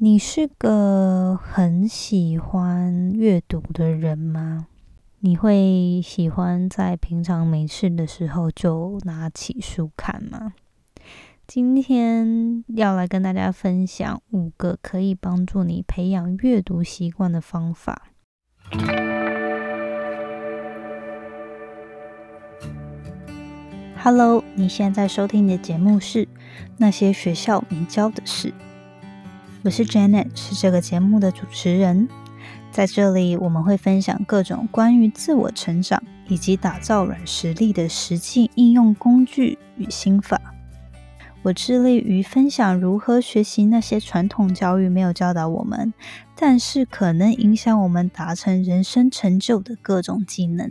你是个很喜欢阅读的人吗？你会喜欢在平常没事的时候就拿起书看吗？今天要来跟大家分享五个可以帮助你培养阅读习惯的方法。Hello，你现在收听的节目是《那些学校没教的事》。我是 Janet，是这个节目的主持人。在这里，我们会分享各种关于自我成长以及打造软实力的实际应用工具与心法。我致力于分享如何学习那些传统教育没有教导我们，但是可能影响我们达成人生成就的各种技能。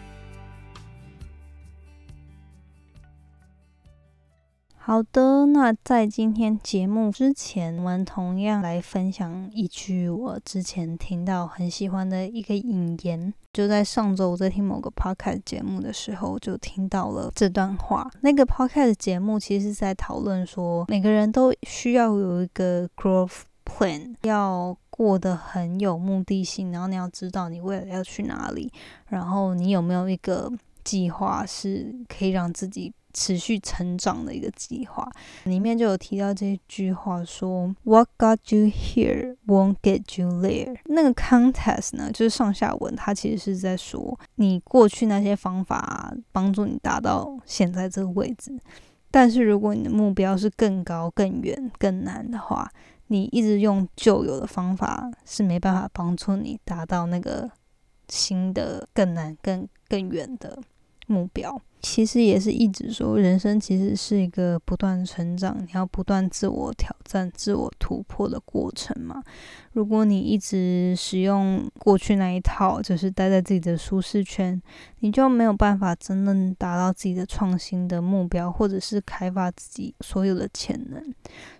好的，那在今天节目之前，我们同样来分享一句我之前听到很喜欢的一个引言。就在上周我在听某个 podcast 节目的时候，就听到了这段话。那个 podcast 节目其实是在讨论说，每个人都需要有一个 growth plan，要过得很有目的性，然后你要知道你未来要去哪里，然后你有没有一个计划是可以让自己。持续成长的一个计划，里面就有提到这一句话说：“What got you here won't get you there。”那个 context 呢，就是上下文，它其实是在说你过去那些方法帮助你达到现在这个位置，但是如果你的目标是更高、更远、更难的话，你一直用旧有的方法是没办法帮助你达到那个新的、更难、更更远的目标。其实也是一直说，人生其实是一个不断成长，你要不断自我挑战、自我突破的过程嘛。如果你一直使用过去那一套，就是待在自己的舒适圈，你就没有办法真正达到自己的创新的目标，或者是开发自己所有的潜能。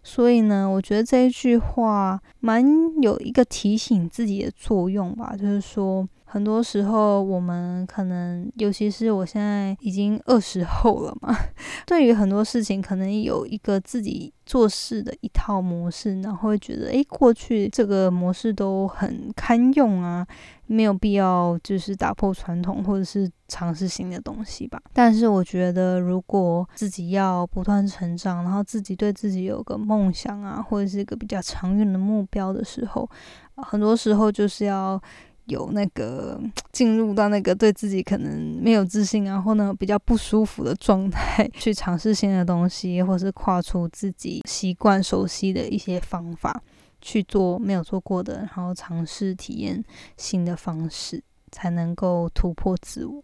所以呢，我觉得这一句话蛮有一个提醒自己的作用吧，就是说。很多时候，我们可能，尤其是我现在已经二十后了嘛，对于很多事情，可能有一个自己做事的一套模式，然后会觉得，诶，过去这个模式都很堪用啊，没有必要就是打破传统，或者是尝试新的东西吧。但是，我觉得如果自己要不断成长，然后自己对自己有个梦想啊，或者是一个比较长远的目标的时候，很多时候就是要。有那个进入到那个对自己可能没有自信，然后呢比较不舒服的状态，去尝试新的东西，或是跨出自己习惯熟悉的一些方法去做没有做过的，然后尝试体验新的方式，才能够突破自我。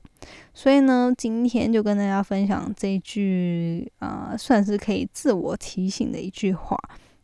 所以呢，今天就跟大家分享这一句啊，算是可以自我提醒的一句话。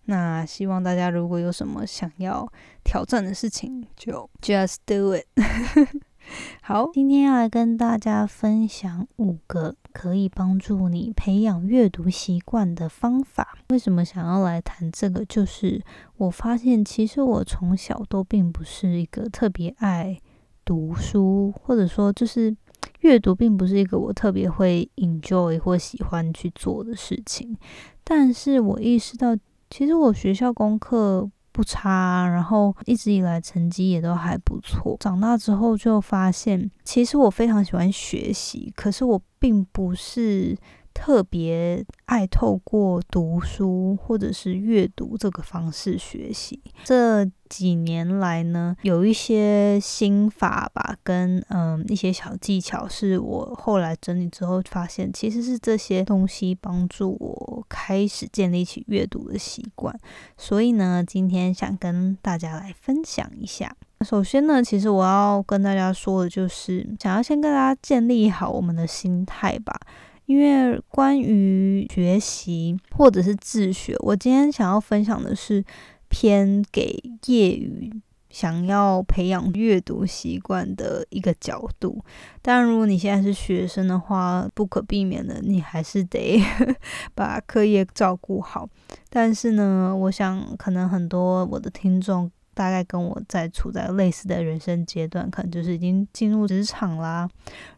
那希望大家如果有什么想要挑战的事情，就 just do it。好，今天要来跟大家分享五个可以帮助你培养阅读习惯的方法。为什么想要来谈这个？就是我发现，其实我从小都并不是一个特别爱读书，或者说就是阅读并不是一个我特别会 enjoy 或喜欢去做的事情。但是我意识到。其实我学校功课不差，然后一直以来成绩也都还不错。长大之后就发现，其实我非常喜欢学习，可是我并不是。特别爱透过读书或者是阅读这个方式学习。这几年来呢，有一些心法吧，跟嗯一些小技巧，是我后来整理之后发现，其实是这些东西帮助我开始建立起阅读的习惯。所以呢，今天想跟大家来分享一下。首先呢，其实我要跟大家说的就是，想要先跟大家建立好我们的心态吧。因为关于学习或者是自学，我今天想要分享的是偏给业余想要培养阅读习惯的一个角度。当然，如果你现在是学生的话，不可避免的，你还是得 把课业照顾好。但是呢，我想可能很多我的听众大概跟我在处在类似的人生阶段，可能就是已经进入职场啦，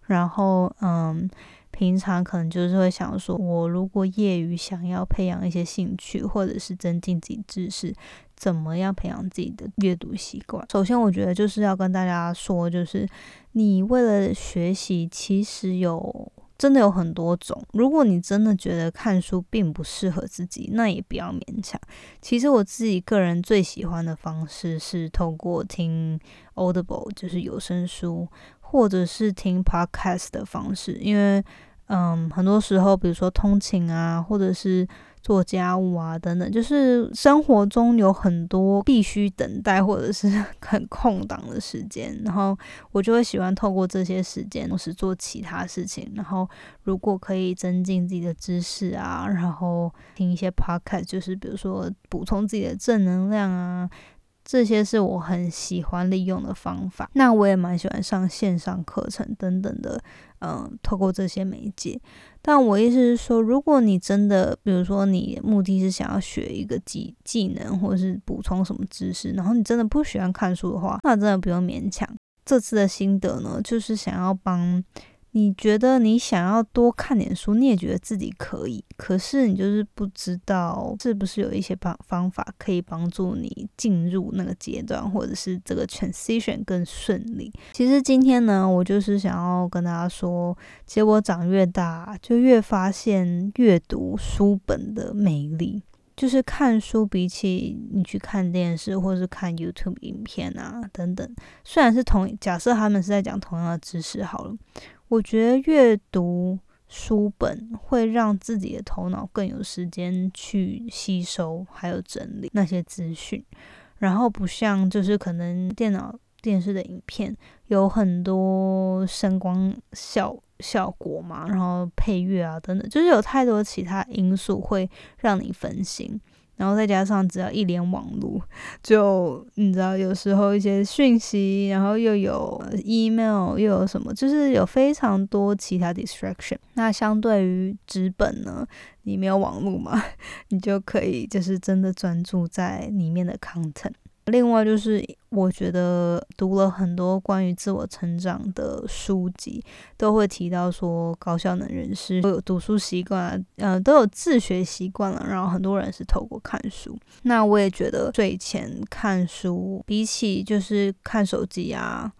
然后嗯。平常可能就是会想说，我如果业余想要培养一些兴趣，或者是增进自己知识，怎么样培养自己的阅读习惯？首先，我觉得就是要跟大家说，就是你为了学习，其实有真的有很多种。如果你真的觉得看书并不适合自己，那也不要勉强。其实我自己个人最喜欢的方式是透过听 Audible，就是有声书。或者是听 podcast 的方式，因为嗯，很多时候，比如说通勤啊，或者是做家务啊等等，就是生活中有很多必须等待或者是 很空档的时间，然后我就会喜欢透过这些时间，同时做其他事情。然后如果可以增进自己的知识啊，然后听一些 podcast，就是比如说补充自己的正能量啊。这些是我很喜欢利用的方法。那我也蛮喜欢上线上课程等等的，嗯，透过这些媒介。但我意思是说，如果你真的，比如说你目的是想要学一个技技能，或者是补充什么知识，然后你真的不喜欢看书的话，那真的不用勉强。这次的心得呢，就是想要帮。你觉得你想要多看点书，你也觉得自己可以，可是你就是不知道是不是有一些方方法可以帮助你进入那个阶段，或者是这个 transition 更顺利。其实今天呢，我就是想要跟大家说，其实我长越大，就越发现阅读书本的魅力。就是看书比起你去看电视或是看 YouTube 影片啊等等，虽然是同假设他们是在讲同样的知识好了。我觉得阅读书本会让自己的头脑更有时间去吸收，还有整理那些资讯，然后不像就是可能电脑、电视的影片有很多声光效效果嘛，然后配乐啊等等，就是有太多其他因素会让你分心。然后再加上只要一连网络，就你知道，有时候一些讯息，然后又有 email，又有什么，就是有非常多其他 distraction。那相对于纸本呢，你没有网络嘛，你就可以就是真的专注在里面的 content。另外就是，我觉得读了很多关于自我成长的书籍，都会提到说，高效能人士都有读书习惯，嗯，都有自学习惯了。然后很多人是透过看书。那我也觉得睡前看书，比起就是看手机啊，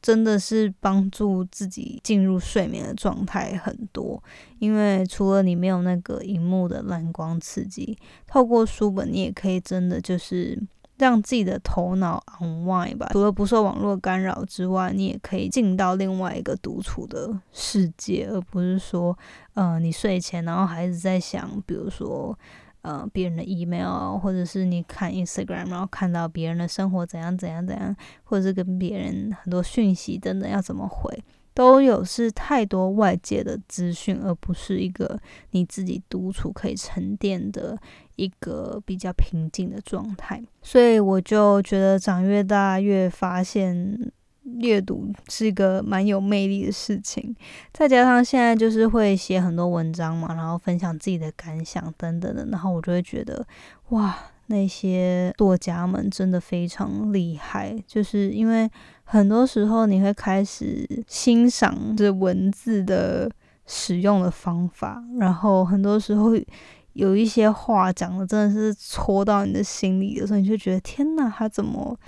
真的是帮助自己进入睡眠的状态很多。因为除了你没有那个荧幕的蓝光刺激，透过书本，你也可以真的就是。让自己的头脑 unwind 吧，除了不受网络干扰之外，你也可以进到另外一个独处的世界，而不是说，呃，你睡前然后还是在想，比如说，呃，别人的 email，或者是你看 Instagram，然后看到别人的生活怎样怎样怎样，或者是跟别人很多讯息等等要怎么回。都有是太多外界的资讯，而不是一个你自己独处可以沉淀的一个比较平静的状态。所以我就觉得长越大越发现阅读是一个蛮有魅力的事情。再加上现在就是会写很多文章嘛，然后分享自己的感想等等的，然后我就会觉得哇。那些作家们真的非常厉害，就是因为很多时候你会开始欣赏这文字的使用的方法，然后很多时候有一些话讲的真的是戳到你的心里的时候，你就觉得天哪，他怎么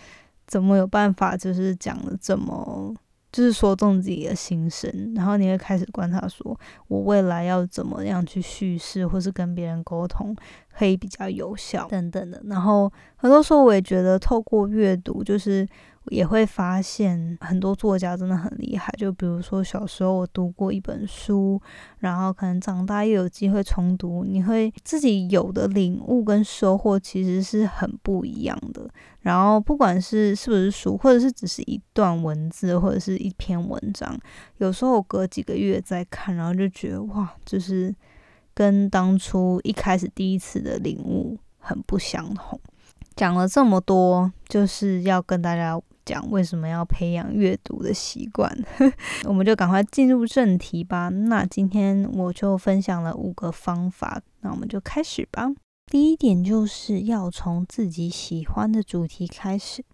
怎么有办法，就是讲的这么。就是说中自己的心声，然后你会开始观察，说我未来要怎么样去叙事，或是跟别人沟通，可以比较有效等等的。然后很多时候我也觉得，透过阅读，就是。也会发现很多作家真的很厉害，就比如说小时候我读过一本书，然后可能长大又有机会重读，你会自己有的领悟跟收获其实是很不一样的。然后不管是是不是书，或者是只是一段文字或者是一篇文章，有时候隔几个月再看，然后就觉得哇，就是跟当初一开始第一次的领悟很不相同。讲了这么多，就是要跟大家讲为什么要培养阅读的习惯。我们就赶快进入正题吧。那今天我就分享了五个方法，那我们就开始吧。第一点就是要从自己喜欢的主题开始，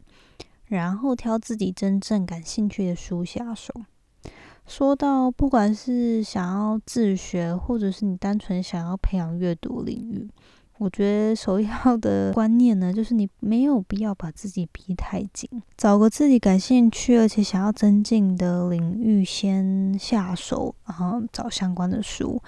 然后挑自己真正感兴趣的书下手。说到不管是想要自学，或者是你单纯想要培养阅读领域。我觉得首要 的观念呢，就是你没有必要把自己逼太紧，找个自己感兴趣而且想要增进的领域先下手，然后找相关的书，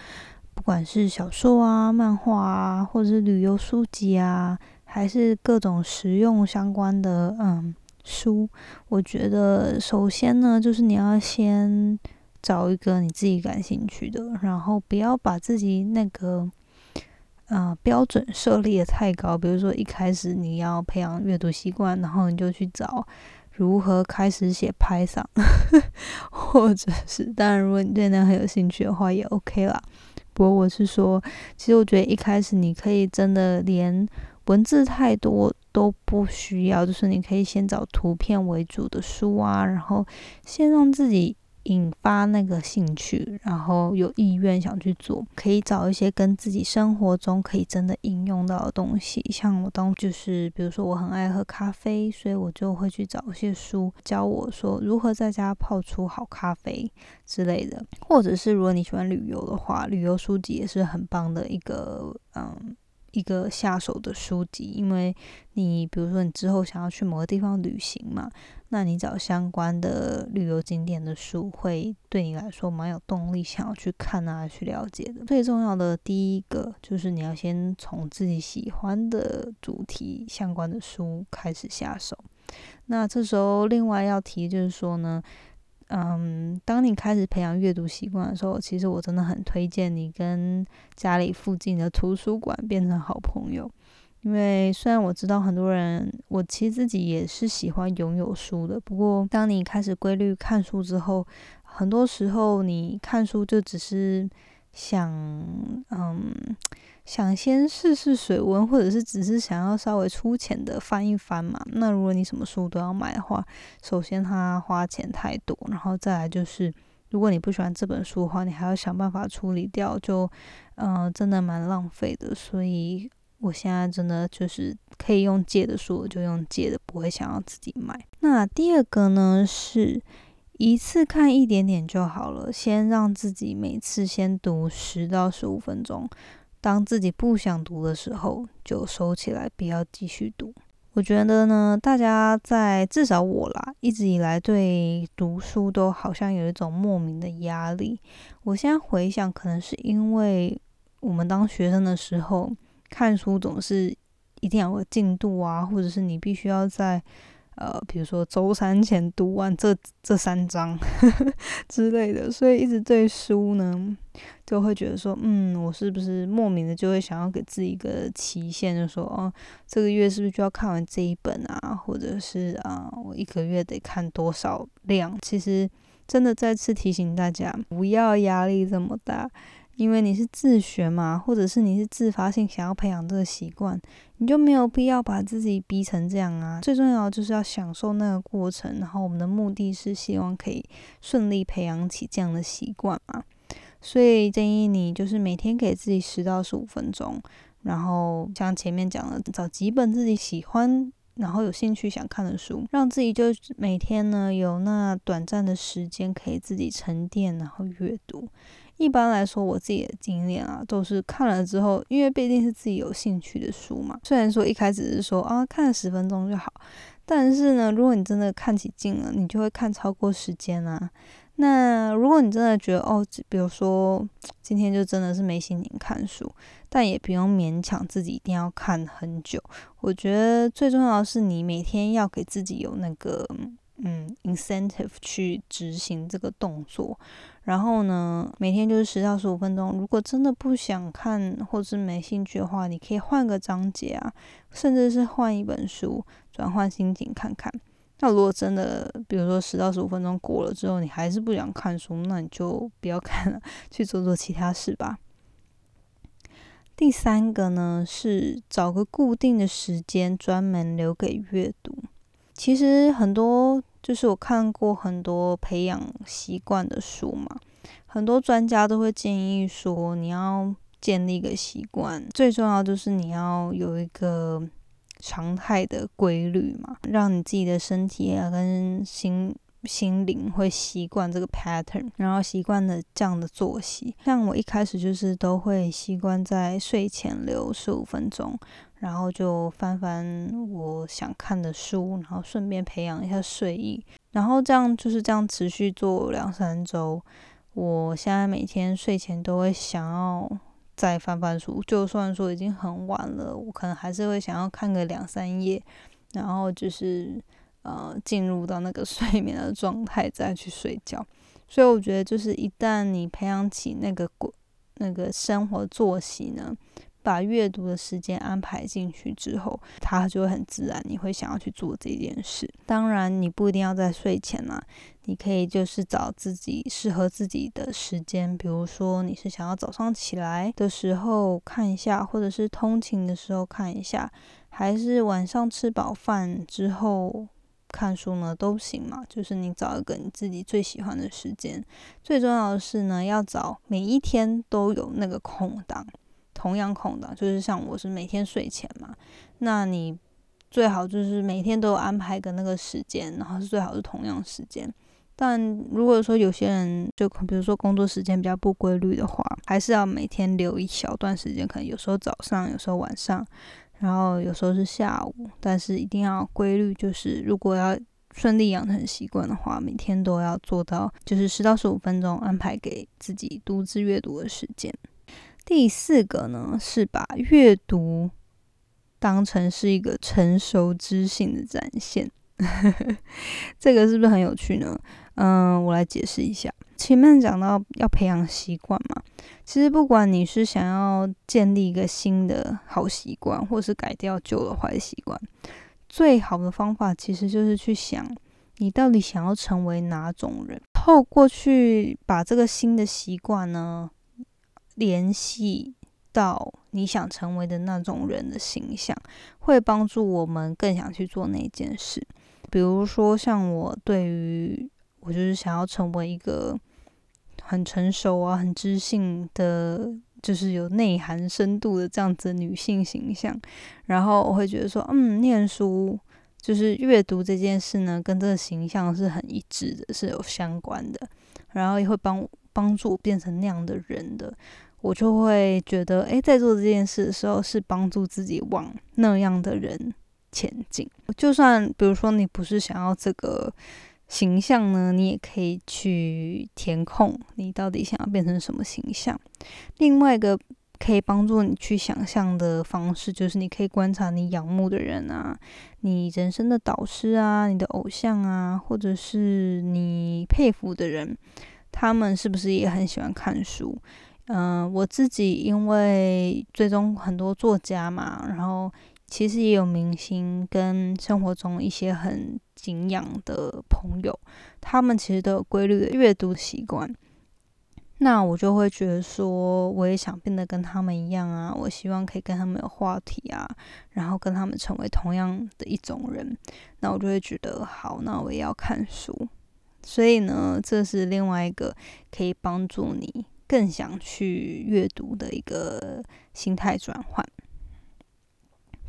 不管是小说啊、漫画啊，或者是旅游书籍啊，还是各种实用相关的嗯书。我觉得首先呢，就是你要先找一个你自己感兴趣的，然后不要把自己那个。啊，标准设立的太高。比如说，一开始你要培养阅读习惯，然后你就去找如何开始写拍嗓，或者是当然，如果你对那很有兴趣的话，也 OK 啦。不过我是说，其实我觉得一开始你可以真的连文字太多都不需要，就是你可以先找图片为主的书啊，然后先让自己。引发那个兴趣，然后有意愿想去做，可以找一些跟自己生活中可以真的应用到的东西。像我当就是，比如说我很爱喝咖啡，所以我就会去找一些书教我说如何在家泡出好咖啡之类的。或者是如果你喜欢旅游的话，旅游书籍也是很棒的一个嗯。一个下手的书籍，因为你比如说你之后想要去某个地方旅行嘛，那你找相关的旅游景点的书，会对你来说蛮有动力想要去看啊，去了解的。最重要的第一个就是你要先从自己喜欢的主题相关的书开始下手。那这时候另外要提就是说呢。嗯，当你开始培养阅读习惯的时候，其实我真的很推荐你跟家里附近的图书馆变成好朋友。因为虽然我知道很多人，我其实自己也是喜欢拥有书的。不过，当你开始规律看书之后，很多时候你看书就只是想，嗯。想先试试水温，或者是只是想要稍微粗浅的翻一翻嘛？那如果你什么书都要买的话，首先它花钱太多，然后再来就是，如果你不喜欢这本书的话，你还要想办法处理掉，就嗯，真的蛮浪费的。所以我现在真的就是可以用借的书，我就用借的，不会想要自己买。那第二个呢，是一次看一点点就好了，先让自己每次先读十到十五分钟。当自己不想读的时候，就收起来，不要继续读。我觉得呢，大家在至少我啦，一直以来对读书都好像有一种莫名的压力。我现在回想，可能是因为我们当学生的时候，看书总是一定要有进度啊，或者是你必须要在。呃，比如说周三前读完这这三章 之类的，所以一直对书呢，就会觉得说，嗯，我是不是莫名的就会想要给自己一个期限，就说，哦，这个月是不是就要看完这一本啊？或者是啊，我一个月得看多少量？其实真的再次提醒大家，不要压力这么大。因为你是自学嘛，或者是你是自发性想要培养这个习惯，你就没有必要把自己逼成这样啊。最重要就是要享受那个过程，然后我们的目的是希望可以顺利培养起这样的习惯嘛。所以建议你就是每天给自己十到十五分钟，然后像前面讲的，找几本自己喜欢，然后有兴趣想看的书，让自己就每天呢有那短暂的时间可以自己沉淀，然后阅读。一般来说，我自己的经验啊，都是看了之后，因为毕竟是自己有兴趣的书嘛。虽然说一开始是说啊，看了十分钟就好，但是呢，如果你真的看起劲了，你就会看超过时间啊。那如果你真的觉得哦，比如说今天就真的是没心情看书，但也不用勉强自己一定要看很久。我觉得最重要的是，你每天要给自己有那个嗯 incentive 去执行这个动作。然后呢，每天就是十到十五分钟。如果真的不想看或是没兴趣的话，你可以换个章节啊，甚至是换一本书，转换心情看看。那如果真的，比如说十到十五分钟过了之后，你还是不想看书，那你就不要看了，去做做其他事吧。第三个呢是找个固定的时间专门留给阅读。其实很多就是我看过很多培养习惯的书嘛，很多专家都会建议说，你要建立一个习惯，最重要就是你要有一个常态的规律嘛，让你自己的身体啊跟心。心灵会习惯这个 pattern，然后习惯的这样的作息。像我一开始就是都会习惯在睡前留十五分钟，然后就翻翻我想看的书，然后顺便培养一下睡意。然后这样就是这样持续做两三周。我现在每天睡前都会想要再翻翻书，就算说已经很晚了，我可能还是会想要看个两三页，然后就是。呃，进入到那个 睡眠的状态再去睡觉，所以我觉得就是一旦你培养起那个过那个生活作息呢，把阅读的时间安排进去之后，它就会很自然，你会想要去做这件事。当然，你不一定要在睡前啊，你可以就是找自己适合自己的时间，比如说你是想要早上起来的时候看一下，或者是通勤的时候看一下，还是晚上吃饱饭之后。看书呢都行嘛，就是你找一个你自己最喜欢的时间。最重要的是呢，要找每一天都有那个空档，同样空档，就是像我是每天睡前嘛，那你最好就是每天都有安排个那个时间，然后是最好是同样时间。但如果说有些人就比如说工作时间比较不规律的话，还是要每天留一小段时间，可能有时候早上，有时候晚上。然后有时候是下午，但是一定要规律，就是如果要顺利养成习惯的话，每天都要做到，就是十到十五分钟安排给自己独自阅读的时间。第四个呢，是把阅读当成是一个成熟知性的展现，这个是不是很有趣呢？嗯，我来解释一下。前面讲到要培养习惯嘛，其实不管你是想要建立一个新的好习惯，或是改掉旧的坏习惯，最好的方法其实就是去想你到底想要成为哪种人，透过去把这个新的习惯呢联系到你想成为的那种人的形象，会帮助我们更想去做那件事。比如说像我对于我就是想要成为一个。很成熟啊，很知性的，就是有内涵、深度的这样子女性形象。然后我会觉得说，嗯，念书就是阅读这件事呢，跟这个形象是很一致的，是有相关的。然后也会帮帮助我变成那样的人的。我就会觉得，诶，在做这件事的时候，是帮助自己往那样的人前进。就算比如说你不是想要这个。形象呢，你也可以去填空，你到底想要变成什么形象？另外一个可以帮助你去想象的方式，就是你可以观察你仰慕的人啊，你人生的导师啊，你的偶像啊，或者是你佩服的人，他们是不是也很喜欢看书？嗯，我自己因为追踪很多作家嘛，然后。其实也有明星跟生活中一些很敬仰的朋友，他们其实都有规律的阅读习惯。那我就会觉得说，我也想变得跟他们一样啊！我希望可以跟他们有话题啊，然后跟他们成为同样的一种人。那我就会觉得好，那我也要看书。所以呢，这是另外一个可以帮助你更想去阅读的一个心态转换。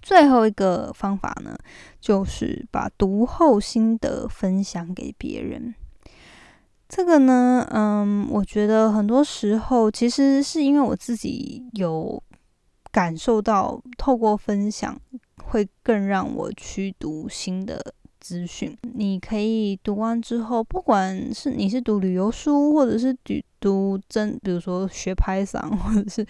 最后一个方法呢，就是把读后心得分享给别人。这个呢，嗯，我觉得很多时候其实是因为我自己有感受到，透过分享会更让我去读新的资讯。你可以读完之后，不管是你是读旅游书，或者是读读真，比如说学拍嗓，或者是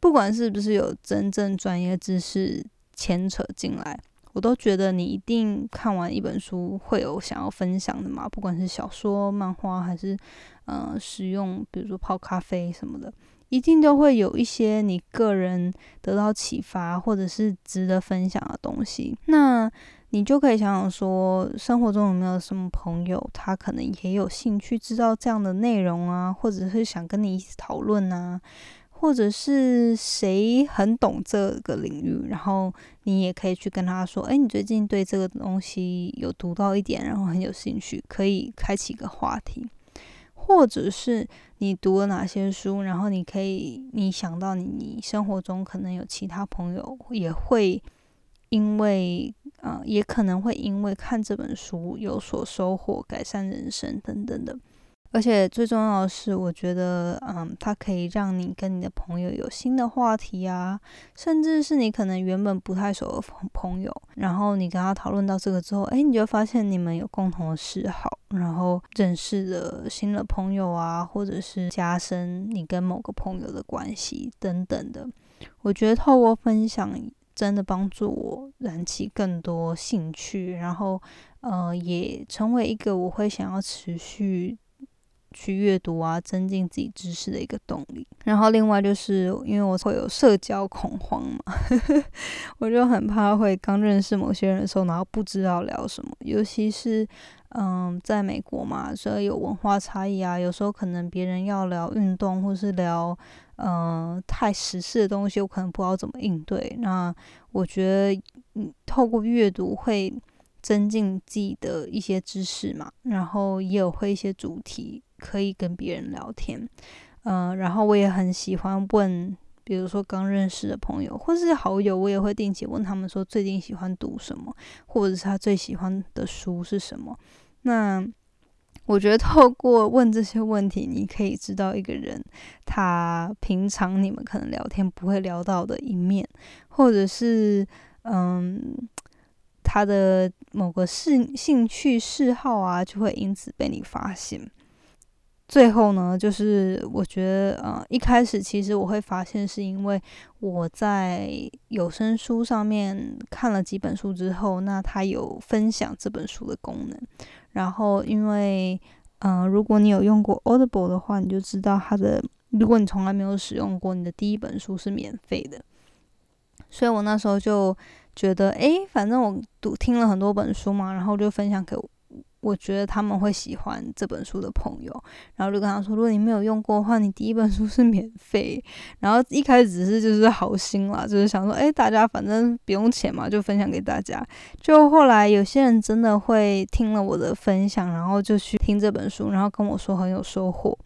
不管是不是有真正专业知识。牵扯进来，我都觉得你一定看完一本书会有想要分享的嘛，不管是小说、漫画，还是嗯，使用，比如说泡咖啡什么的，一定都会有一些你个人得到启发或者是值得分享的东西。那你就可以想想说，生活中有没有什么朋友，他可能也有兴趣知道这样的内容啊，或者是想跟你一起讨论啊。或者是谁很懂这个领域，然后你也可以去跟他说，哎，你最近对这个东西有读到一点，然后很有兴趣，可以开启一个话题，或者是你读了哪些书，然后你可以你想到你你生活中可能有其他朋友也会因为呃，也可能会因为看这本书有所收获，改善人生等等的。而且最重要的是，我觉得，嗯，它可以让你跟你的朋友有新的话题啊，甚至是你可能原本不太熟的朋朋友，然后你跟他讨论到这个之后，哎，你就发现你们有共同的嗜好，然后认识了新的朋友啊，或者是加深你跟某个朋友的关系等等的。我觉得透过分享，真的帮助我燃起更多兴趣，然后，呃，也成为一个我会想要持续。去阅读啊，增进自己知识的一个动力。然后另外就是因为我会有社交恐慌嘛，我就很怕会刚认识某些人的时候，然后不知道聊什么。尤其是嗯，在美国嘛，所以有文化差异啊，有时候可能别人要聊运动或是聊嗯太时事的东西，我可能不知道怎么应对。那我觉得嗯，透过阅读会增进自己的一些知识嘛，然后也有会一些主题。可以跟别人聊天，嗯，然后我也很喜欢问，比如说刚认识的朋友或是好友，我也会定期问他们说最近喜欢读什么，或者是他最喜欢的书是什么。那我觉得透过问这些问题，你可以知道一个人他平常你们可能聊天不会聊到的一面，或者是嗯他的某个兴兴趣嗜好啊，就会因此被你发现。最后呢，就是我觉得，呃，一开始其实我会发现，是因为我在有声书上面看了几本书之后，那他有分享这本书的功能。然后，因为，嗯，如果你有用过 Audible 的话，你就知道它的，如果你从来没有使用过，你的第一本书是免费的。所以我那时候就觉得，诶，反正我读听了很多本书嘛，然后就分享给我我。觉得他们会喜欢这本书的朋友，然后就跟他说：如果你没有用过的话，你第一本书是免费。然后一开始只是就是好心啦，就是想说，哎，大家反正不用钱嘛，就分享给大家。就后来有些人真的会听了我的分享，然后就去听这本书，然后跟我说很有收获。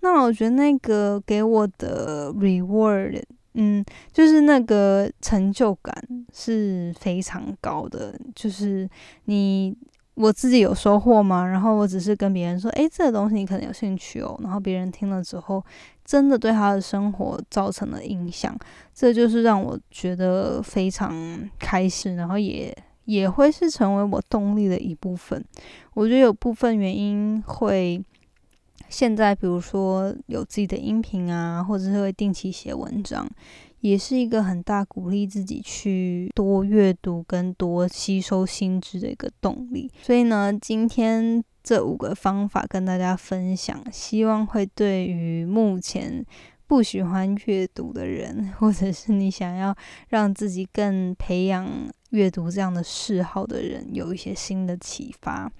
那我觉得那个给我的 reward，嗯，就是那个成就感是非常高的，就是你。我自己有收获吗？然后我只是跟别人说，诶，这个东西你可能有兴趣哦。然后别人听了之后，真的对他的生活造成了影响，这就是让我觉得非常开心，然后也也会是成为我动力的一部分。我觉得有部分原因会现在，比如说有自己的音频啊，或者是会定期写文章。也是一个很大鼓励自己去多阅读跟多吸收新知的一个动力。所以呢，今天这五个方法跟大家分享，希望会对于目前不喜欢阅读的人，或者是你想要让自己更培养阅读这样的嗜好的人，有一些新的启发。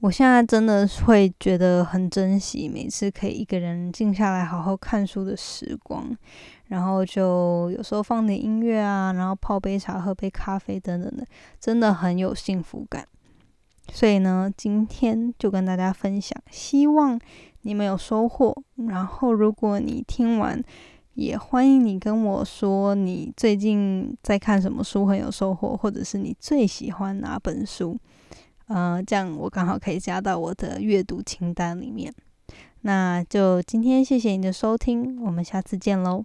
我现在真的会觉得很珍惜每次可以一个人静下来好好看书的时光。然后就有时候放点音乐啊，然后泡杯茶、喝杯咖啡等等的，真的很有幸福感。所以呢，今天就跟大家分享，希望你们有收获。然后，如果你听完，也欢迎你跟我说你最近在看什么书很有收获，或者是你最喜欢哪本书。嗯，这样我刚好可以加到我的阅读清单里面。那就今天谢谢你的收听，我们下次见喽。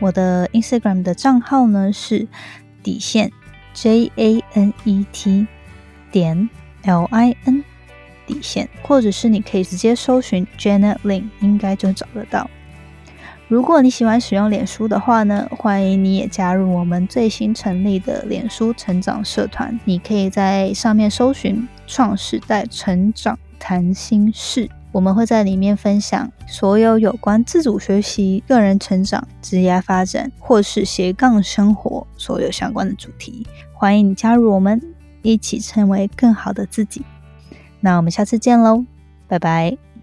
我的 Instagram 的账号呢是底线 J A N E T 点 L I N 底线，或者是你可以直接搜寻 Janet Lin，应该就找得到。如果你喜欢使用脸书的话呢，欢迎你也加入我们最新成立的脸书成长社团。你可以在上面搜寻“创时代成长谈心事”，我们会在里面分享所有有关自主学习、个人成长、职业发展或是斜杠生活所有相关的主题。欢迎你加入我们，一起成为更好的自己。那我们下次见喽，拜拜。